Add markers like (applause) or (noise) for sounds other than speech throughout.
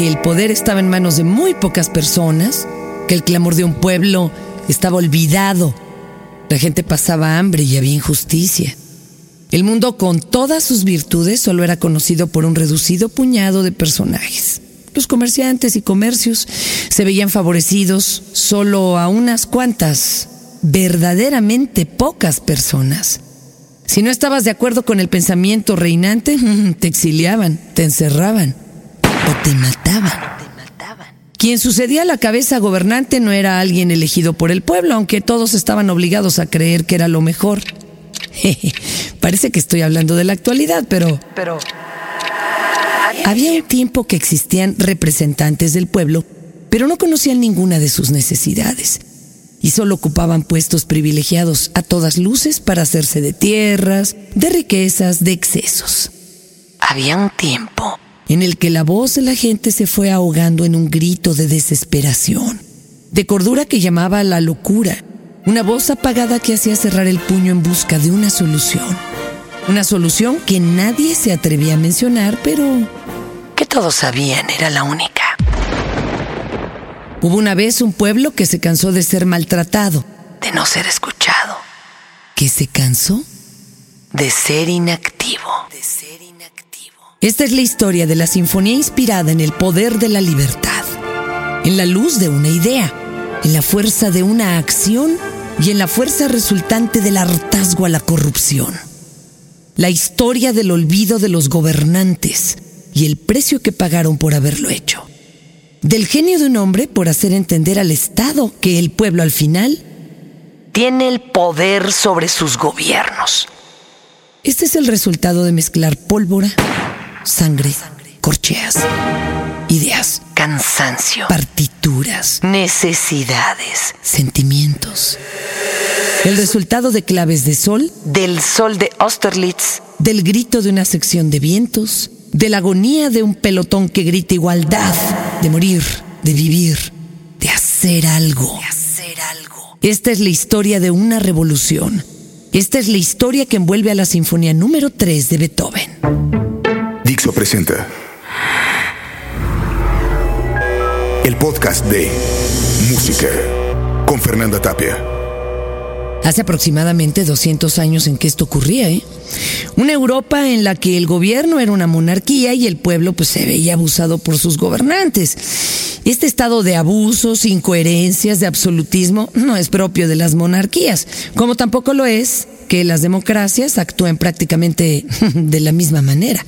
que el poder estaba en manos de muy pocas personas, que el clamor de un pueblo estaba olvidado. La gente pasaba hambre y había injusticia. El mundo con todas sus virtudes solo era conocido por un reducido puñado de personajes. Los comerciantes y comercios se veían favorecidos solo a unas cuantas, verdaderamente pocas personas. Si no estabas de acuerdo con el pensamiento reinante, (laughs) te exiliaban, te encerraban o te mataban. Quien sucedía a la cabeza gobernante no era alguien elegido por el pueblo, aunque todos estaban obligados a creer que era lo mejor. (laughs) Parece que estoy hablando de la actualidad, pero... Pero... Había un tiempo que existían representantes del pueblo, pero no conocían ninguna de sus necesidades. Y solo ocupaban puestos privilegiados a todas luces para hacerse de tierras, de riquezas, de excesos. Había un tiempo en el que la voz de la gente se fue ahogando en un grito de desesperación, de cordura que llamaba a la locura, una voz apagada que hacía cerrar el puño en busca de una solución. Una solución que nadie se atrevía a mencionar, pero que todos sabían era la única. Hubo una vez un pueblo que se cansó de ser maltratado, de no ser escuchado, que se cansó de ser inactivo. De ser inactivo. Esta es la historia de la sinfonía inspirada en el poder de la libertad, en la luz de una idea, en la fuerza de una acción y en la fuerza resultante del hartazgo a la corrupción. La historia del olvido de los gobernantes y el precio que pagaron por haberlo hecho. Del genio de un hombre por hacer entender al Estado que el pueblo al final tiene el poder sobre sus gobiernos. Este es el resultado de mezclar pólvora sangre, corcheas, ideas, cansancio, partituras, necesidades, sentimientos. El resultado de claves de sol, del sol de Austerlitz, del grito de una sección de vientos, de la agonía de un pelotón que grita igualdad, de morir, de vivir, de hacer algo. De hacer algo. Esta es la historia de una revolución. Esta es la historia que envuelve a la Sinfonía número 3 de Beethoven. Dixo presenta el podcast de Música con Fernanda Tapia. Hace aproximadamente 200 años en que esto ocurría, ¿eh? Una Europa en la que el gobierno era una monarquía y el pueblo pues se veía abusado por sus gobernantes. Este estado de abusos, incoherencias, de absolutismo no es propio de las monarquías, como tampoco lo es que las democracias actúen prácticamente (laughs) de la misma manera.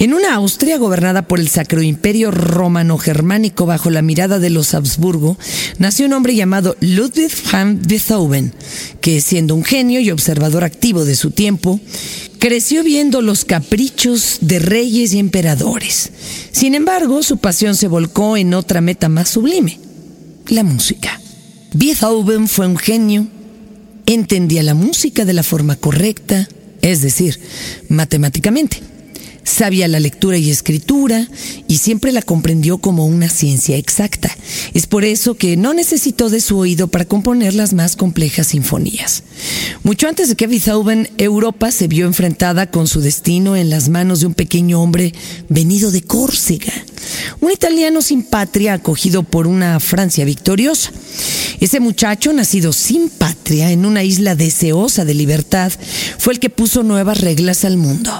En una Austria gobernada por el Sacro Imperio Romano-Germánico bajo la mirada de los Habsburgo, nació un hombre llamado Ludwig van Beethoven, que siendo un genio y observador activo de su tiempo, creció viendo los caprichos de reyes y emperadores. Sin embargo, su pasión se volcó en otra meta más sublime, la música. Beethoven fue un genio, entendía la música de la forma correcta, es decir, matemáticamente Sabía la lectura y escritura y siempre la comprendió como una ciencia exacta. Es por eso que no necesitó de su oído para componer las más complejas sinfonías. Mucho antes de que Beethoven, Europa se vio enfrentada con su destino en las manos de un pequeño hombre venido de Córcega, un italiano sin patria acogido por una Francia victoriosa. Ese muchacho, nacido sin patria en una isla deseosa de libertad, fue el que puso nuevas reglas al mundo.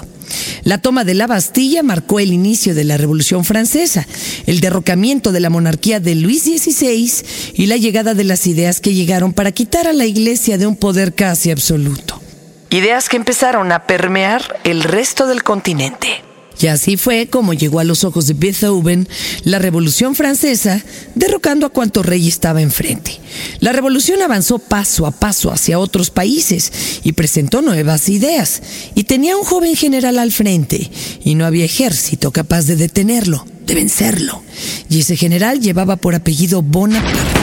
La toma de la Bastilla marcó el inicio de la Revolución Francesa, el derrocamiento de la monarquía de Luis XVI y la llegada de las ideas que llegaron para quitar a la Iglesia de un poder casi absoluto. Ideas que empezaron a permear el resto del continente. Y así fue como llegó a los ojos de Beethoven la Revolución Francesa, derrocando a cuanto rey estaba enfrente. La revolución avanzó paso a paso hacia otros países y presentó nuevas ideas. Y tenía un joven general al frente, y no había ejército capaz de detenerlo, de vencerlo. Y ese general llevaba por apellido Bonaparte.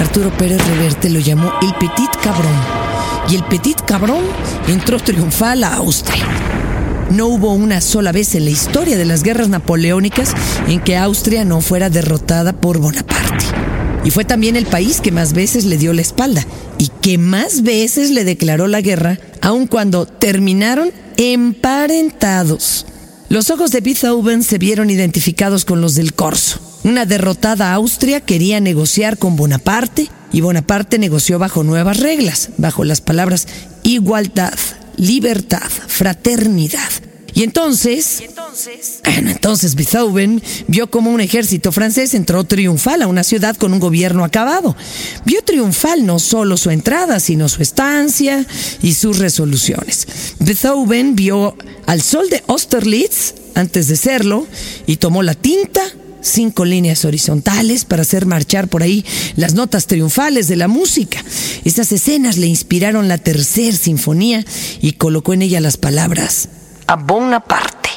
Arturo Pérez Reverte lo llamó el Petit Cabrón. Y el Petit Cabrón entró triunfal a Austria. No hubo una sola vez en la historia de las guerras napoleónicas en que Austria no fuera derrotada por Bonaparte. Y fue también el país que más veces le dio la espalda y que más veces le declaró la guerra, aun cuando terminaron emparentados. Los ojos de Beethoven se vieron identificados con los del corso. Una derrotada Austria quería negociar con Bonaparte y Bonaparte negoció bajo nuevas reglas, bajo las palabras igualdad, libertad, fraternidad. Y entonces, bueno, entonces Beethoven vio como un ejército francés entró triunfal a una ciudad con un gobierno acabado. Vio triunfal no solo su entrada, sino su estancia y sus resoluciones. Beethoven vio al sol de Austerlitz antes de serlo y tomó la tinta cinco líneas horizontales para hacer marchar por ahí las notas triunfales de la música. Estas escenas le inspiraron la tercera sinfonía y colocó en ella las palabras a Bonaparte.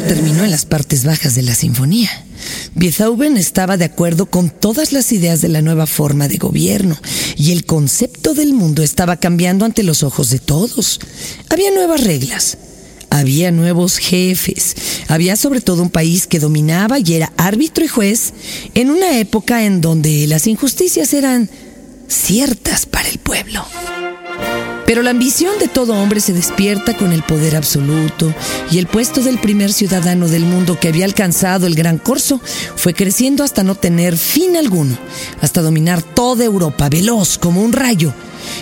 Las partes bajas de la sinfonía. Beethoven estaba de acuerdo con todas las ideas de la nueva forma de gobierno y el concepto del mundo estaba cambiando ante los ojos de todos. Había nuevas reglas, había nuevos jefes, había sobre todo un país que dominaba y era árbitro y juez en una época en donde las injusticias eran ciertas para el pueblo. Pero la ambición de todo hombre se despierta con el poder absoluto y el puesto del primer ciudadano del mundo que había alcanzado el gran corso fue creciendo hasta no tener fin alguno, hasta dominar toda Europa, veloz como un rayo.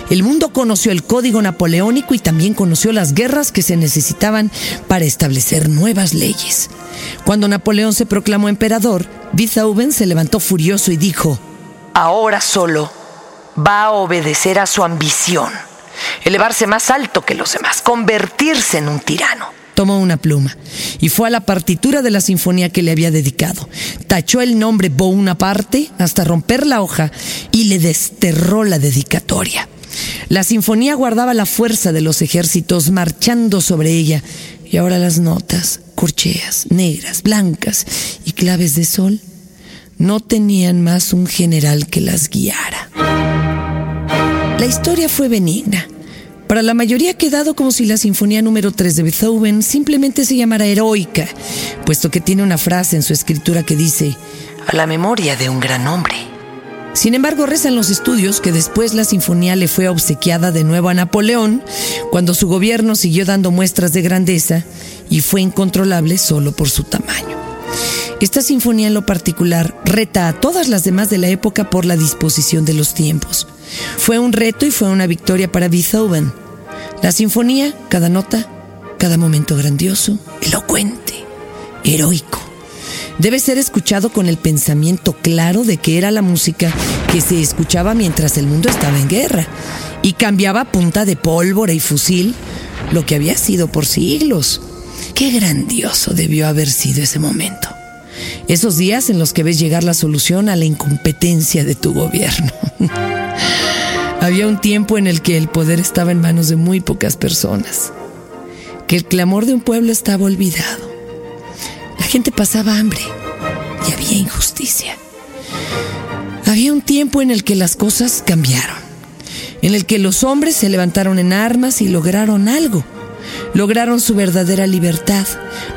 El mundo conoció el código napoleónico y también conoció las guerras que se necesitaban para establecer nuevas leyes. Cuando Napoleón se proclamó emperador, Beethoven se levantó furioso y dijo, Ahora solo va a obedecer a su ambición elevarse más alto que los demás, convertirse en un tirano. Tomó una pluma y fue a la partitura de la sinfonía que le había dedicado. Tachó el nombre Bonaparte hasta romper la hoja y le desterró la dedicatoria. La sinfonía guardaba la fuerza de los ejércitos marchando sobre ella y ahora las notas, corcheas, negras, blancas y claves de sol, no tenían más un general que las guiara. La historia fue benigna. Para la mayoría ha quedado como si la Sinfonía número 3 de Beethoven simplemente se llamara heroica, puesto que tiene una frase en su escritura que dice, a la memoria de un gran hombre. Sin embargo, rezan los estudios que después la sinfonía le fue obsequiada de nuevo a Napoleón, cuando su gobierno siguió dando muestras de grandeza y fue incontrolable solo por su tamaño. Esta sinfonía en lo particular reta a todas las demás de la época por la disposición de los tiempos. Fue un reto y fue una victoria para Beethoven. La sinfonía, cada nota, cada momento grandioso, elocuente, heroico. Debe ser escuchado con el pensamiento claro de que era la música que se escuchaba mientras el mundo estaba en guerra y cambiaba punta de pólvora y fusil lo que había sido por siglos. Qué grandioso debió haber sido ese momento. Esos días en los que ves llegar la solución a la incompetencia de tu gobierno. (laughs) Había un tiempo en el que el poder estaba en manos de muy pocas personas, que el clamor de un pueblo estaba olvidado. La gente pasaba hambre y había injusticia. Había un tiempo en el que las cosas cambiaron, en el que los hombres se levantaron en armas y lograron algo. Lograron su verdadera libertad,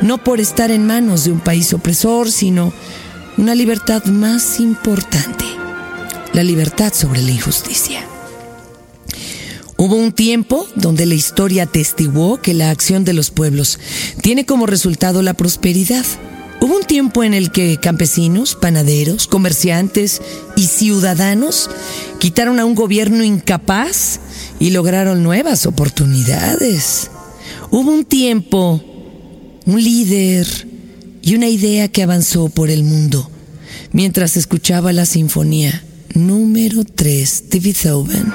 no por estar en manos de un país opresor, sino una libertad más importante, la libertad sobre la injusticia. Hubo un tiempo donde la historia atestiguó que la acción de los pueblos tiene como resultado la prosperidad. Hubo un tiempo en el que campesinos, panaderos, comerciantes y ciudadanos quitaron a un gobierno incapaz y lograron nuevas oportunidades. Hubo un tiempo, un líder y una idea que avanzó por el mundo mientras escuchaba la sinfonía número 3 de Beethoven.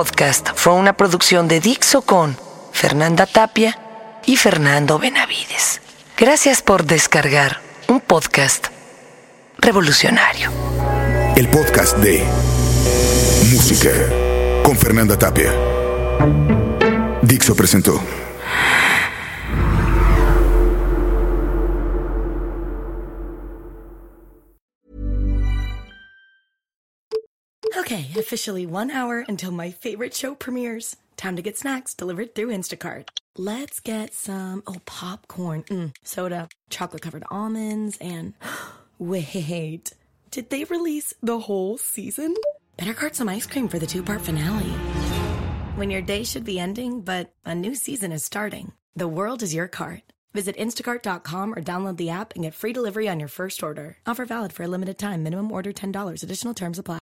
Podcast fue una producción de Dixo con Fernanda Tapia y Fernando Benavides. Gracias por descargar un podcast revolucionario. El podcast de Música con Fernanda Tapia. Dixo presentó. Okay, officially one hour until my favorite show premieres. Time to get snacks delivered through Instacart. Let's get some, oh, popcorn, mm, soda, chocolate covered almonds, and (gasps) wait, did they release the whole season? Better cart some ice cream for the two part finale. When your day should be ending, but a new season is starting, the world is your cart. Visit instacart.com or download the app and get free delivery on your first order. Offer valid for a limited time. Minimum order $10. Additional terms apply.